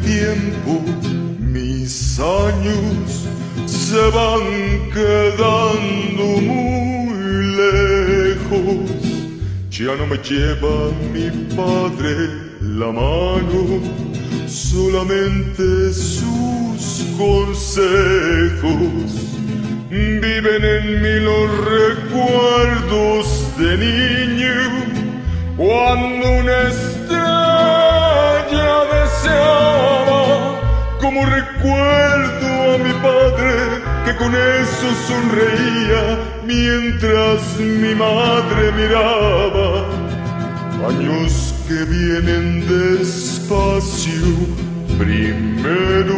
tiempo, mis años se van quedando muy lejos. Ya no me lleva mi padre la mano, solamente sus consejos. Viven en mí los recuerdos de niño, cuando una como recuerdo a mi padre que con eso sonreía mientras mi madre miraba. Años que vienen despacio, primero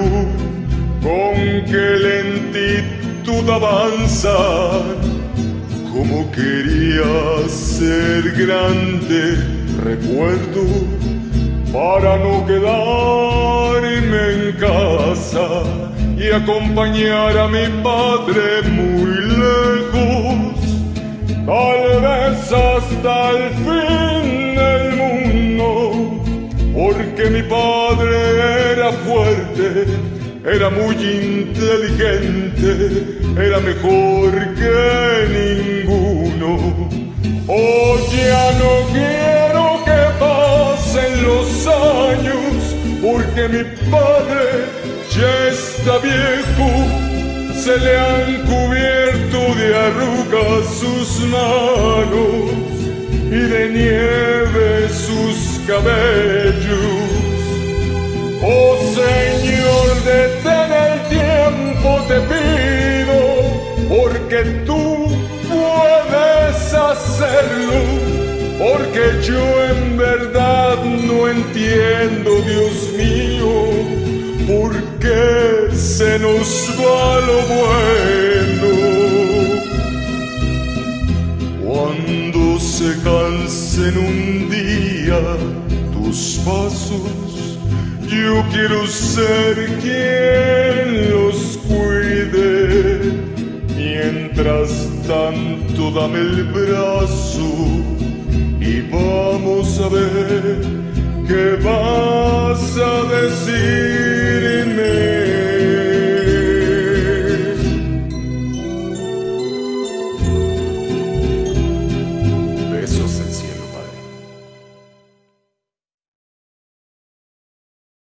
con qué lentitud avanzar. Como quería ser grande, recuerdo, para no quedarme en y acompañar a mi padre muy lejos, tal vez hasta el fin del mundo, porque mi padre era fuerte, era muy inteligente, era mejor que ninguno. Porque mi padre ya está viejo, se le han cubierto de arrugas sus manos y de nieve sus cabellos. Oh Señor, detén el tiempo, te pido, porque tú puedes hacerlo, porque yo en verdad no entiendo, Dios mío, por qué se nos va lo bueno. Cuando se cansen un día tus pasos, yo quiero ser quien los cuide. Mientras tanto, dame el brazo vamos a ver qué vas a decir.